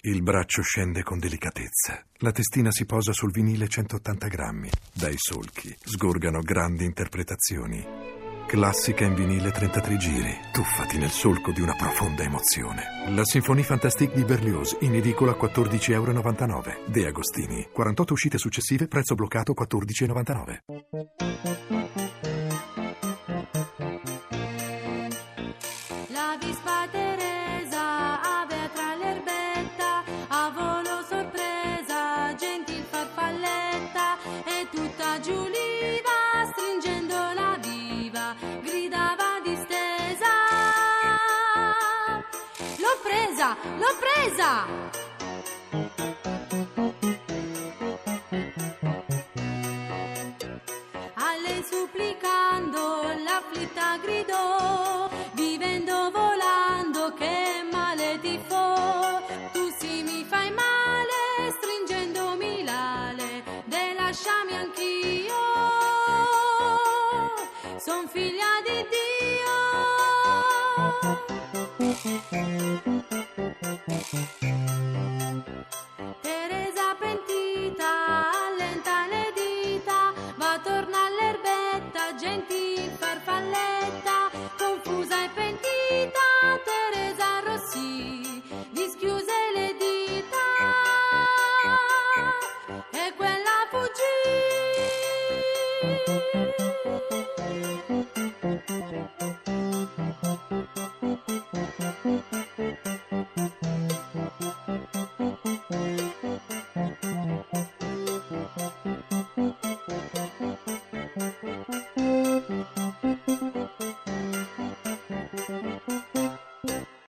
Il braccio scende con delicatezza. La testina si posa sul vinile 180 grammi. Dai solchi sgorgano grandi interpretazioni. Classica in vinile 33 giri. Tuffati nel solco di una profonda emozione. La Sinfonie Fantastique di Berlioz, in edicola 14,99 euro. De Agostini. 48 uscite successive, prezzo bloccato 14,99. Farfalletta, e tutta giuliva, stringendo la viva, gridava distesa. L'ho presa, l'ho presa! Supplicando l'afflitta gridò lasciami anch'io, son figlia di Dio. Thank you.